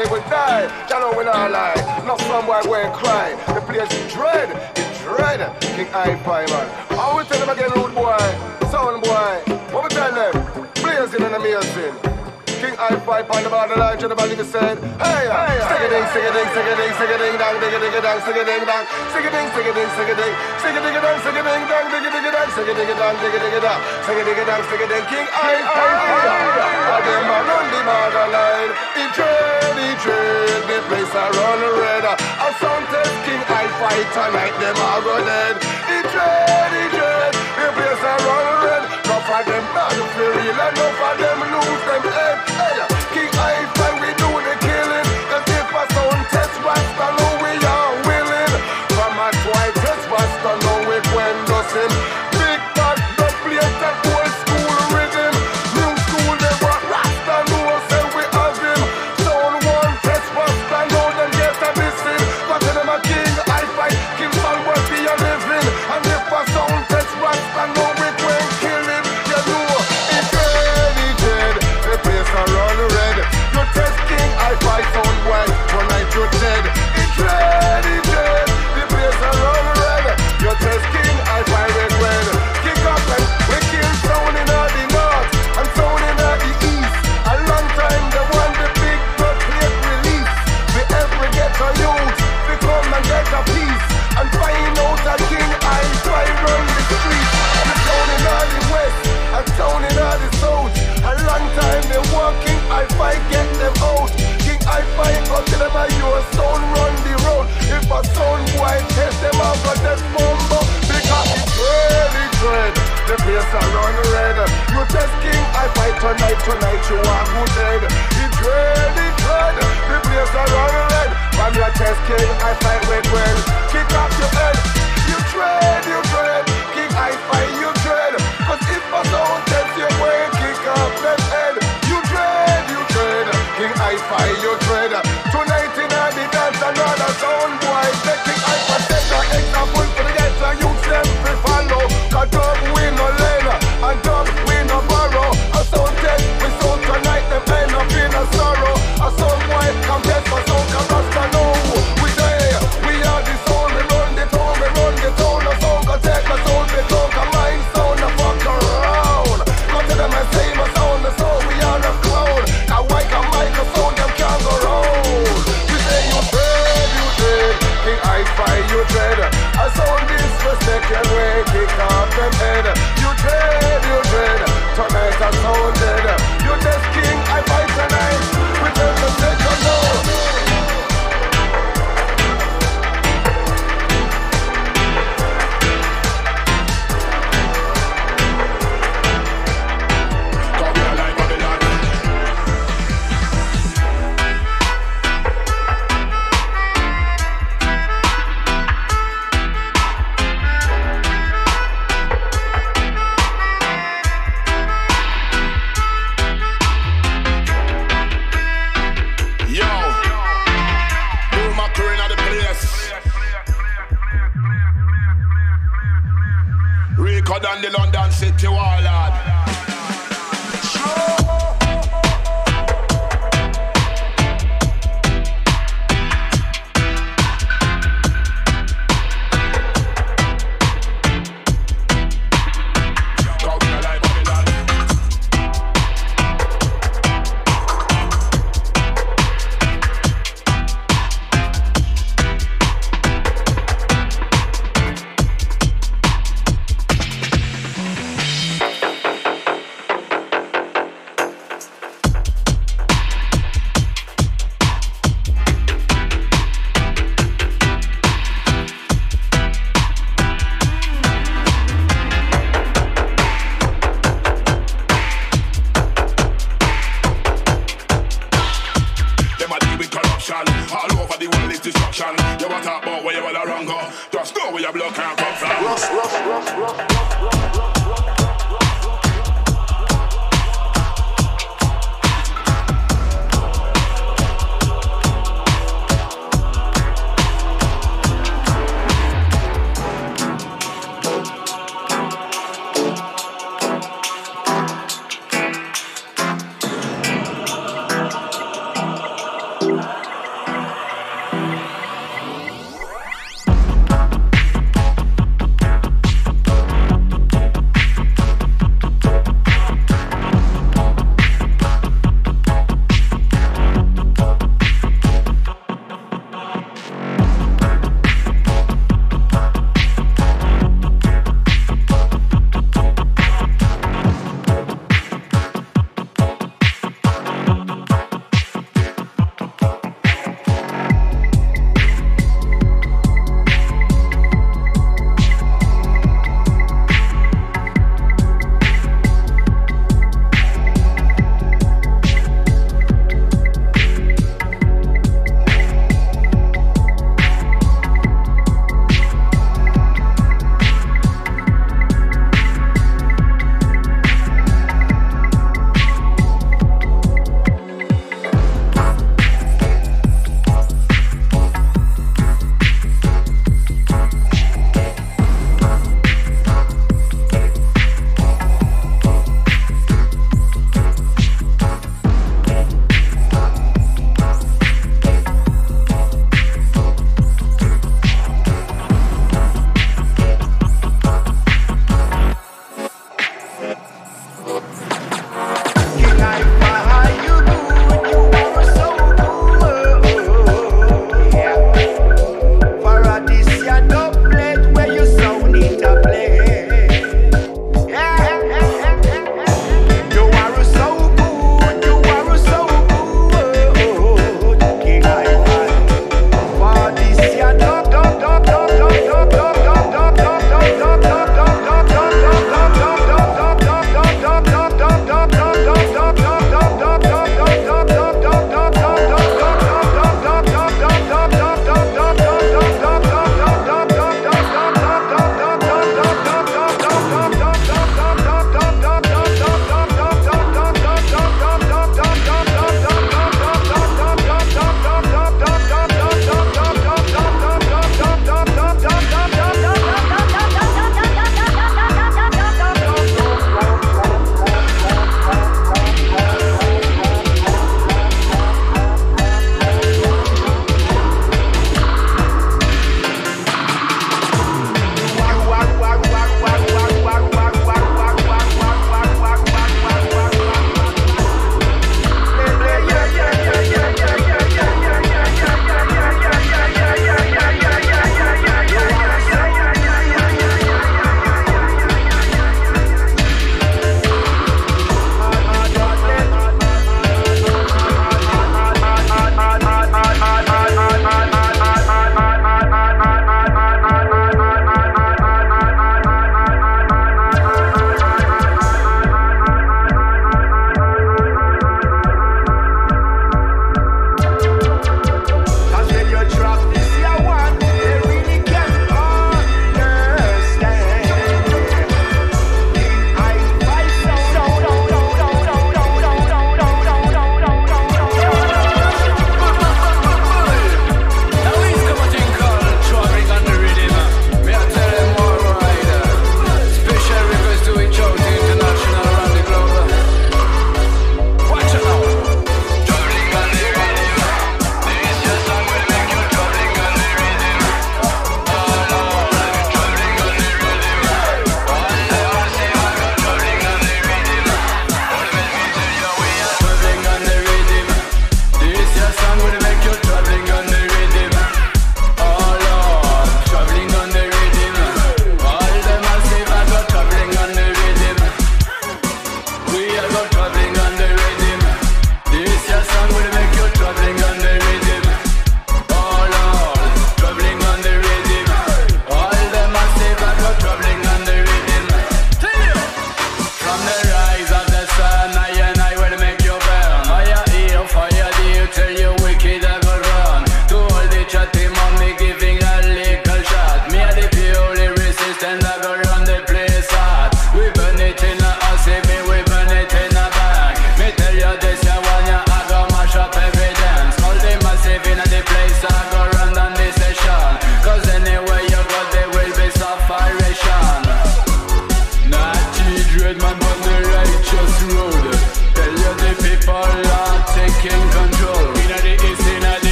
they will die. Y'all know when I lie. Not some boy going cry. The players dread, it's dread. King I Five man. I will tell them again, rude boy, sound boy. What we tell them? Players in an amazing. King I-Fi, on the border line, Jennifer Lee said, Hey, hey, sing a ding, sing a ding, sing a ding, sing a ding, dang, ding a ding, dang, sing it ding, dang, sing a ding, sing a ding, sing a ding, sing it, ding, it, sing a ding, dang, ding it ding, dang, sing a ding, it ding a ding, it sing a ding, it sing a ding, King I-I-I. Again, man, on the border line, it's hatred, the place I run red. A sound king, I fight tonight, them all go dead. Hatred, hatred, the place I run red. Enough of them bad, feel real, and enough of them lose them head. Hey.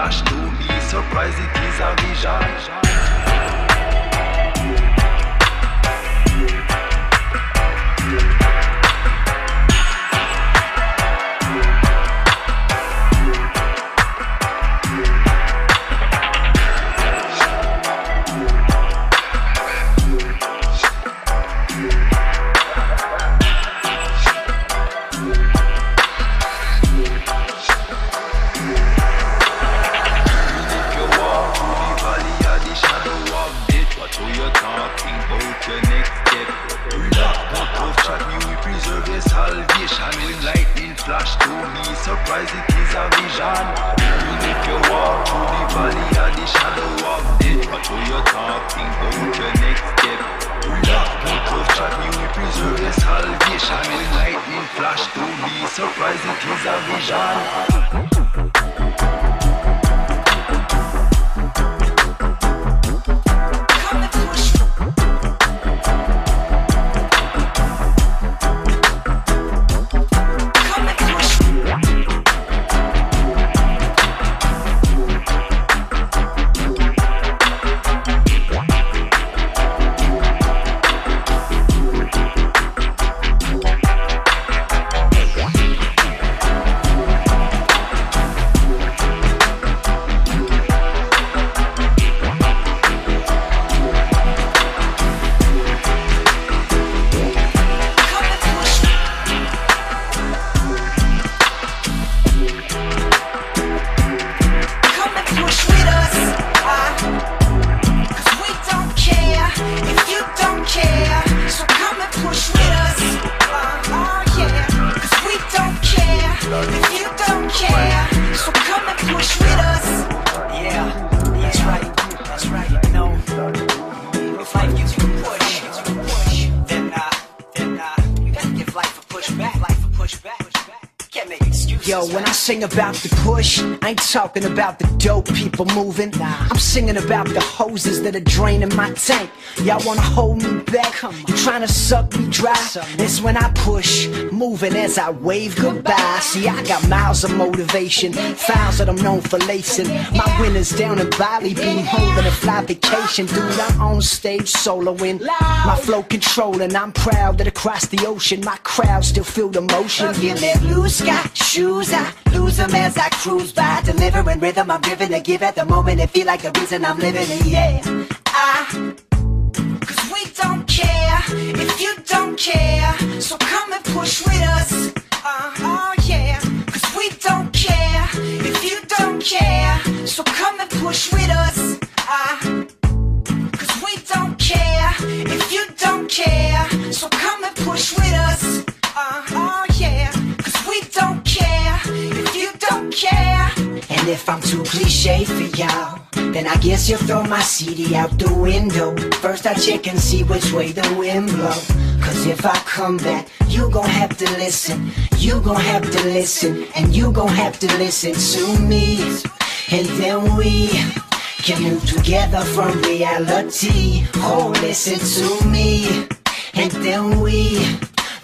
lâche to me, surprise et ils envisagent. Sing about the push. I ain't talking about the dope people moving. I'm singing about the hoses that are draining my tank. Y'all wanna hold me back? You trying to suck me dry? It's when I push, moving as I wave goodbye. See, I got miles of motivation, files that I'm known for lacing. My winners down in Bali, being holding a fly vacation. Dude, I'm on stage soloing, my flow controlling. I'm proud that across the ocean, my crowd still feel the motion. You live blue sky shoes, I lose them as I cruise by, delivering rhythm. I'm driven to give at the moment. It feel like the reason I'm living. Yeah, I if you don't care. So come and push with us. Uh, oh yeah, cause we don't care if you don't care. So come and push with us. Uh, cause we don't care if you don't care. So come and push with us. Uh, oh yeah, cause we don't care if you don't care. And if I'm too cliche for y'all then I guess you'll throw my CD out the window. First I check and see which way the wind blow Cause if I come back, you gon' have to listen. You gon' have to listen And you gon' have to listen to me. And then we can move together from reality. Oh, listen to me. And then we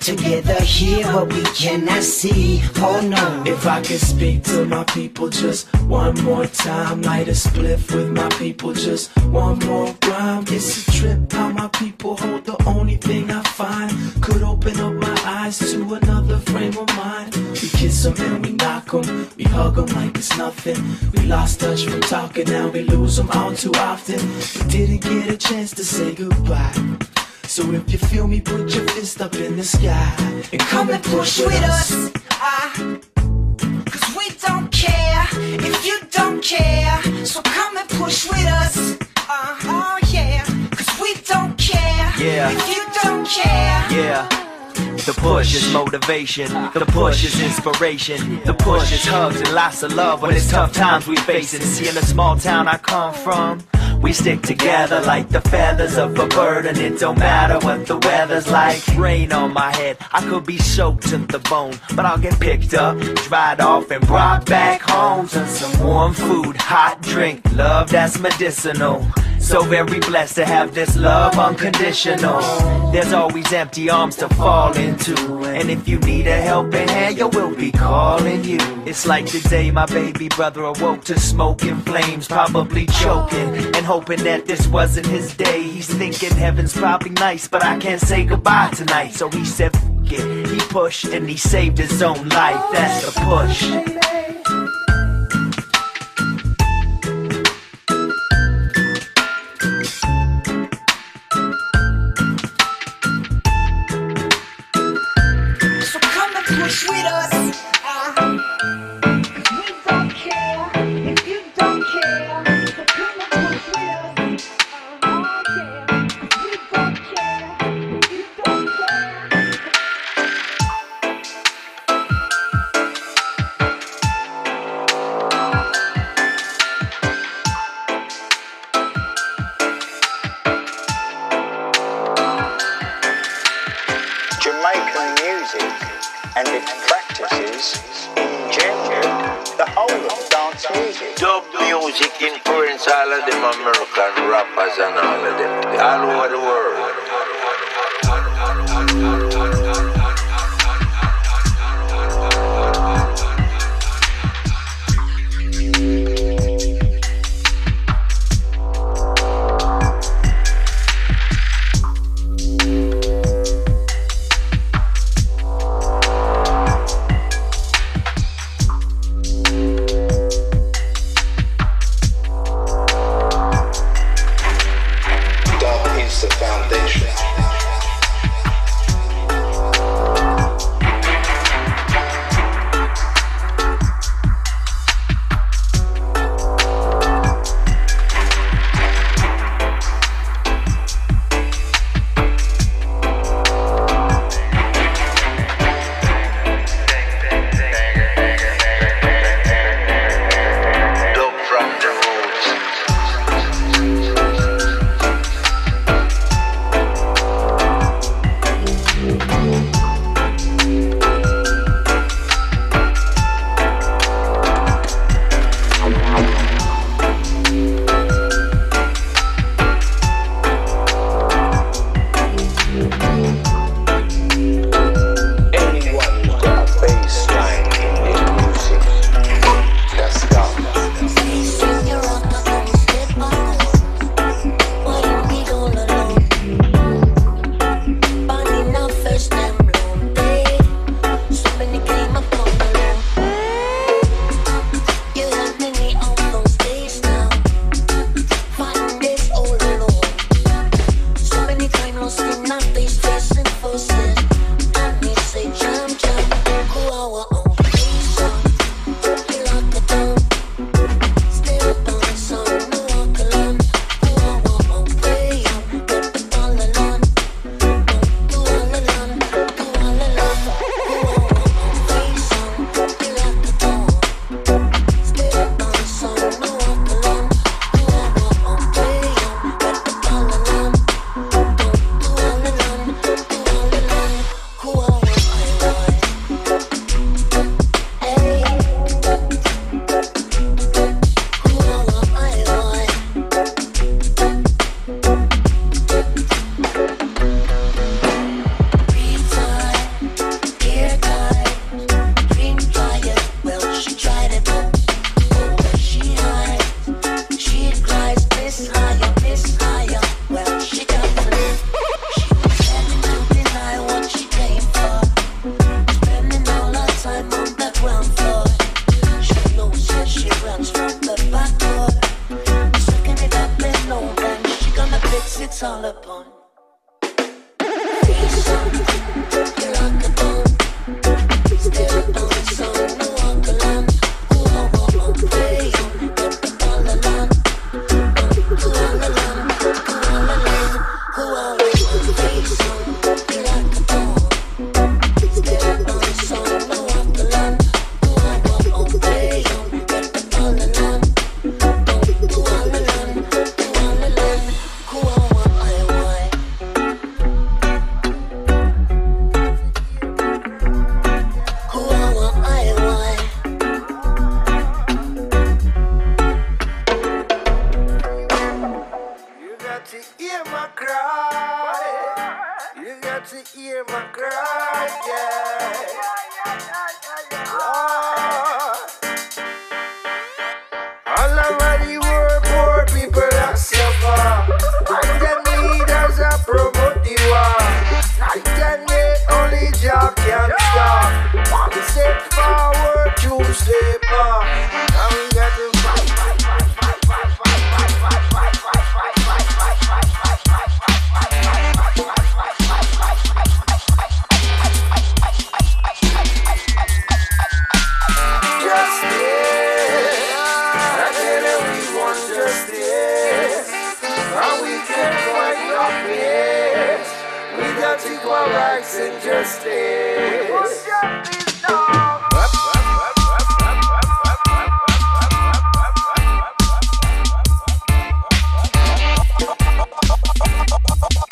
Together here what we cannot see, oh no. If I could speak to my people just one more time Light a spliff with my people just one more rhyme. It's a trip how my people hold the only thing I find. Could open up my eyes to another frame of mind. We kiss them and we knock them, we hug them like it's nothing. We lost touch from talking, now we lose them all too often. We didn't get a chance to say goodbye so if you feel me, put your fist up in the sky and come and push with us. I, Cause we don't care if you don't care. So come and push with us. Uh, oh yeah. Cause we don't care yeah. if you don't care. Yeah. The push is motivation, the push is inspiration, the push is hugs and lots of love when it's tough times we face. See, in the small town I come from, we stick together like the feathers of a bird, and it don't matter what the weather's like. Rain on my head, I could be soaked to the bone, but I'll get picked up, dried off, and brought back home to some warm food, hot drink, love that's medicinal. So very blessed to have this love unconditional. There's always empty arms to fall into. And if you need a helping hand, yo, we'll be calling you. It's like the day my baby brother awoke to smoking flames, probably choking and hoping that this wasn't his day. He's thinking heaven's probably nice, but I can't say goodbye tonight. So he said, F it. He pushed and he saved his own life. That's the push. Oh, oh, oh.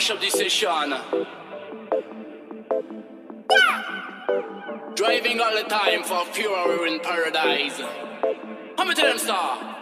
mashup this session. Driving all the time for fury in paradise. How many them star?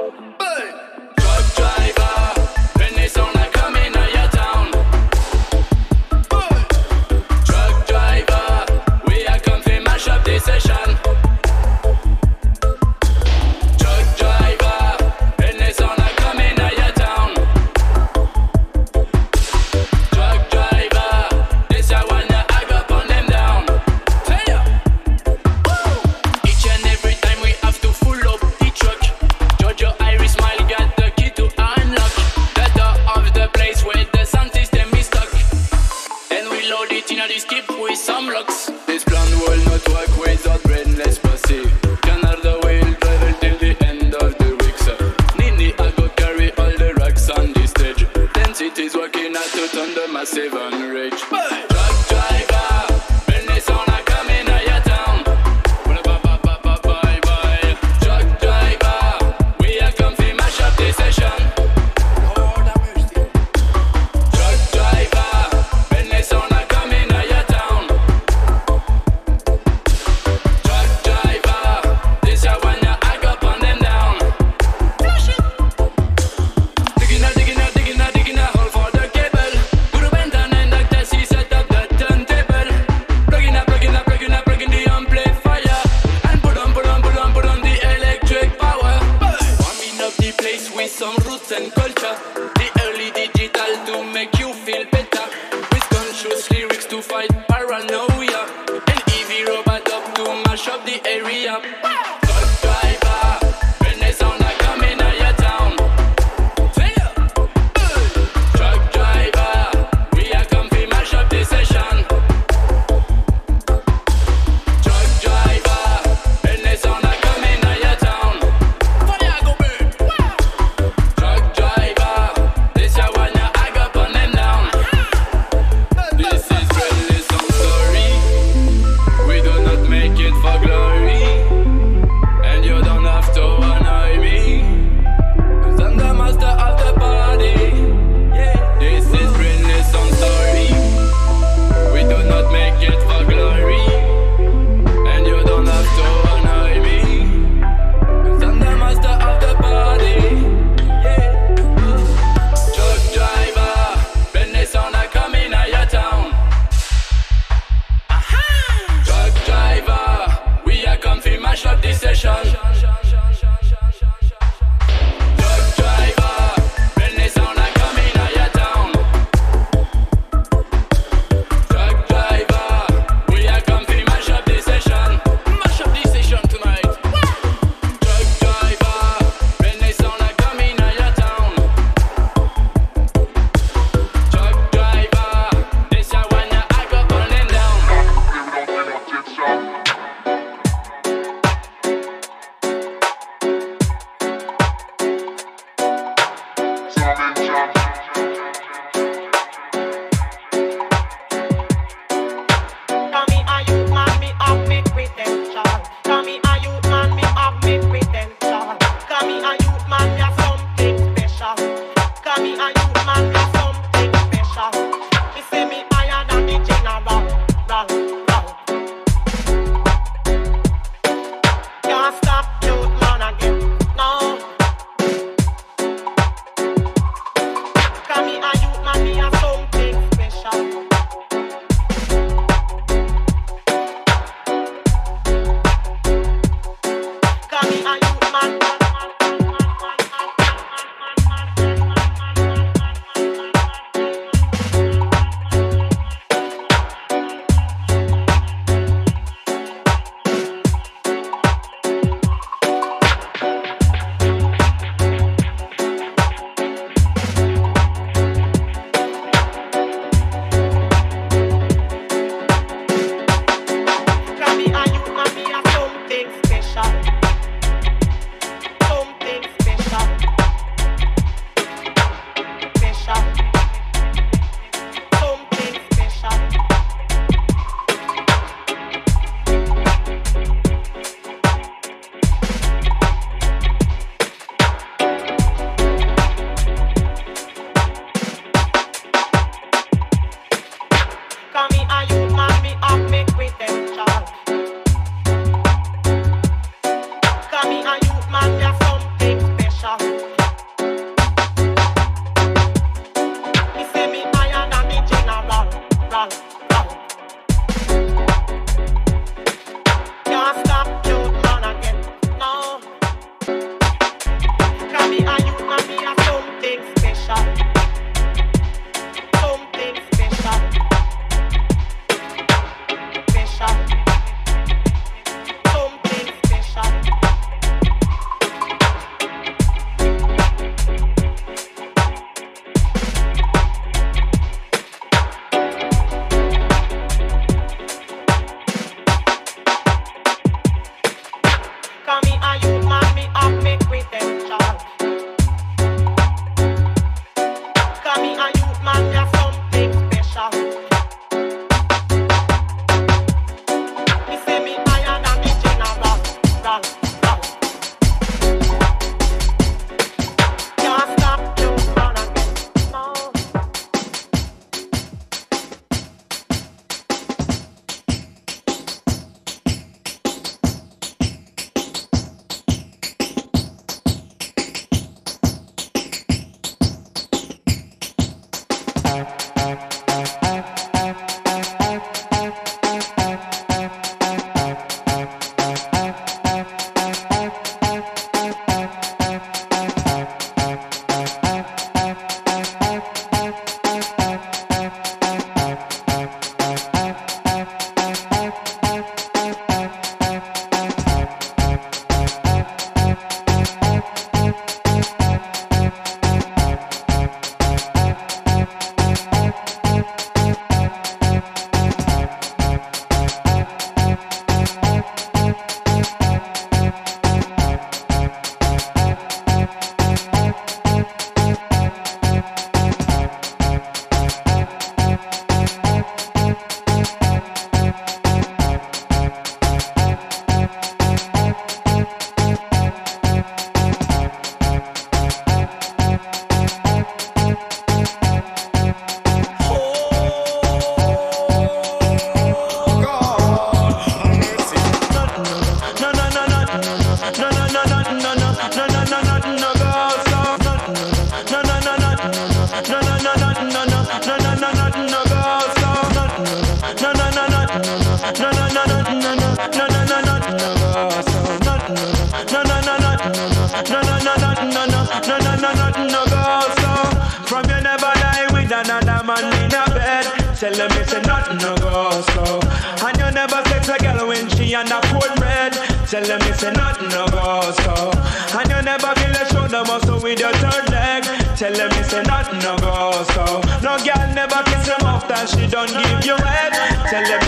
let me say nothing no go so. And you never sex a girl when she under cold red. Tell them me say nothing no go so. And you never feel a shoulder muscle with your third leg. Tell them me say nothing no go so. No girl never kiss him after she don't give you head. Tell them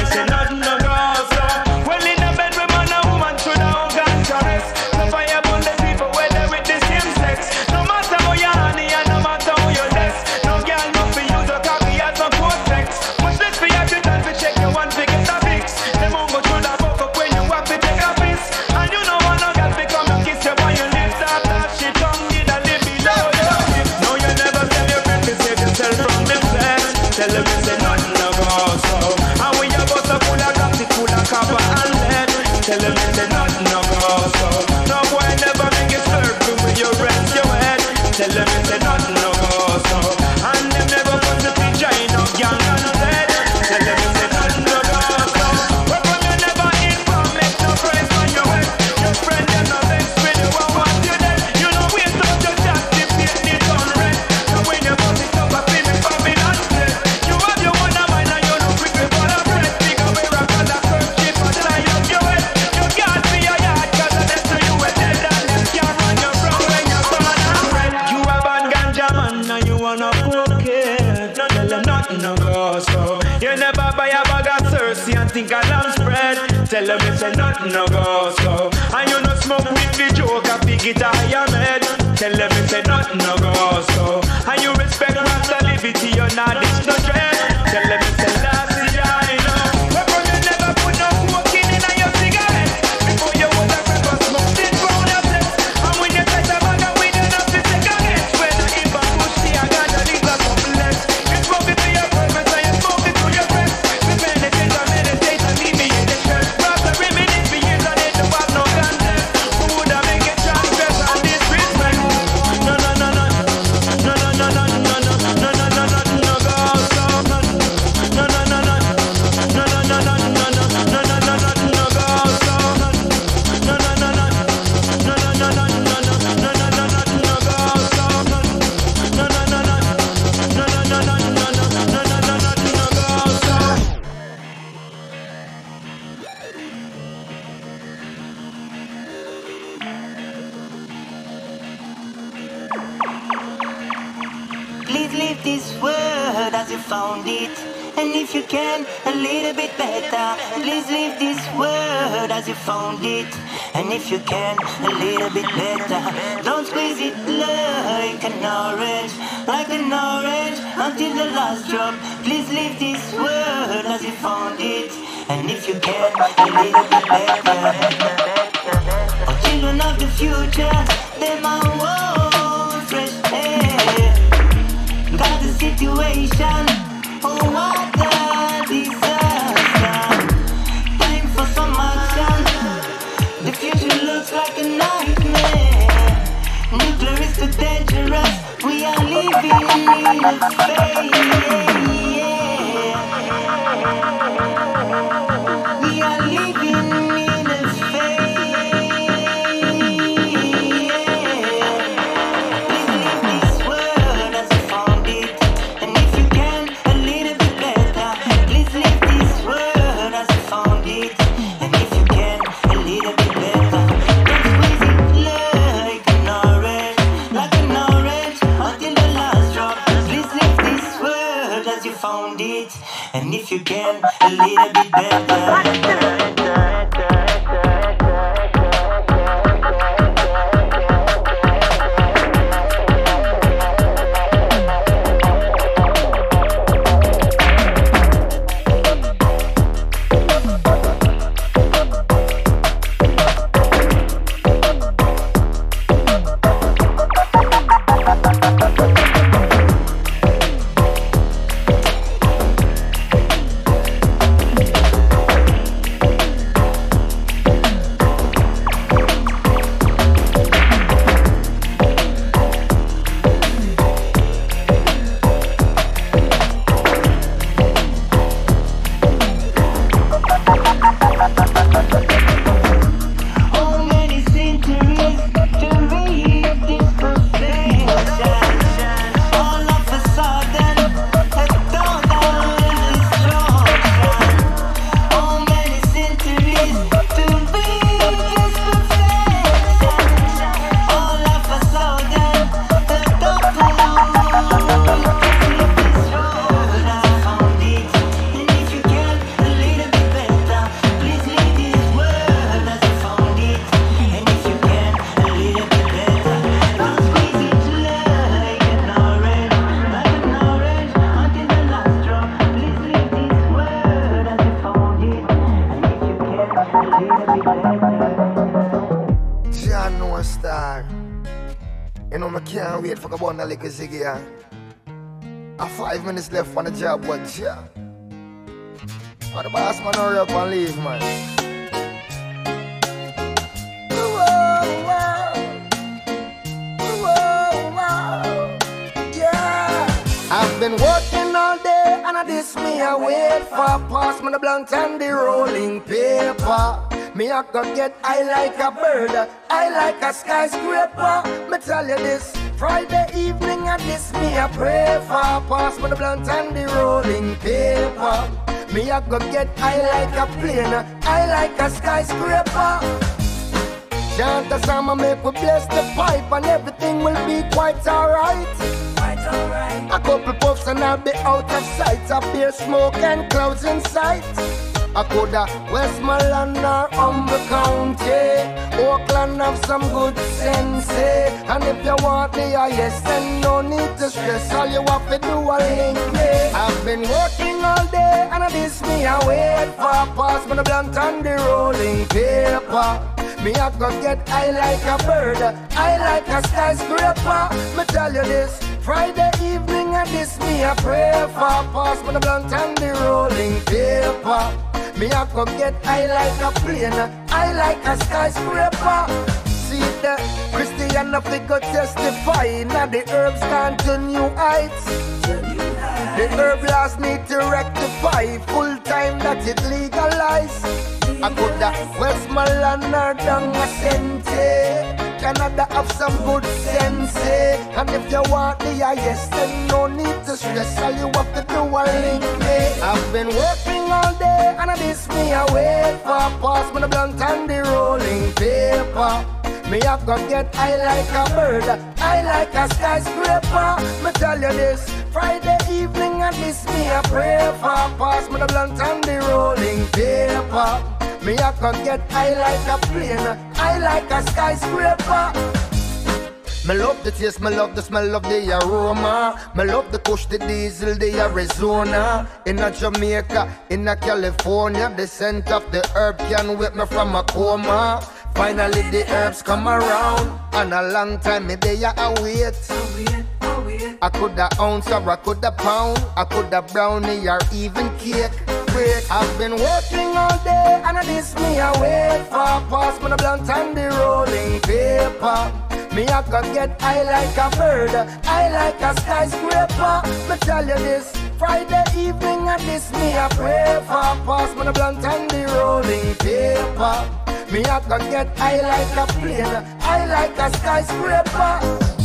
This world as you found it. And if you can, a little bit better. Please leave this world as you found it. And if you can, a little bit better. Don't squeeze it like an orange, like an orange until the last drop. Please leave this world as you found it. And if you can, a little bit better. Oh, children of the future, they're my world. situation. Oh, what a disaster. Time for some action. The future looks like a nightmare. Nuclear is too dangerous. We are living in a phase. baby. One like a ziggy. I five minutes left on the job, but yeah. But the boss man hurry up and leave, man. Yeah. I've been working all day and I this me I wait for pass me the blunt and the rolling paper. Me I could get I like a bird, I like a skyscraper. Me tell you this. Friday evening and this me I pray for pass me the blunt and the rolling paper. Me I go get high like a plane, I like a skyscraper. Chant a song and make we bless the pipe and everything will be quite alright. Quite alright. A couple puffs and I'll be out of sight. A beer smoke and clouds in sight. I coulda Westmoreland or Humboldt County. Oakland have some good sense. eh? And if you want the highest, then no need to stress. All you have to do a link me. I've been working all day and I this me I wait for pass me the blunt and the rolling paper. Me I go get I like a bird, I like a skyscraper. Me tell you this. Friday evening this me I pray for pass me the blunt and the rolling paper. Me I go get I like a plane, I like a skyscraper. See the Christian of go testify Now the herbs gone to new heights. The herb laws need to rectify. Full time that it legalize I could have Westmoreland or down a cente Canada have some good sense eh? And if you want the highest then no need to stress All you have to do a link me I've been working all day and I miss me wait for Pass me the blunt and the rolling paper me I go get I like a bird, I like a skyscraper. Me tell you this, Friday evening and this me a pray for. Pass me the blunt and the rolling paper. Me I go get high like a plane, high like a skyscraper. Me love the taste, me love the smell of the aroma. Me love the kush, the diesel, the Arizona. In a Jamaica, in a California, the scent of the herb can wake me from a coma. Finally the herbs come around, and a long time me they a wait. I could a ounce or I could a pound, I could a brownie or even cake. Break. I've been working all day and I this me a wait for pass me the blunt and the rolling paper. Me I go get I like a bird, I like a skyscraper. Me tell you this, Friday evening and this me a pray for pass me the blunt and the rolling paper. Me I go get I like a plane, I like a skyscraper.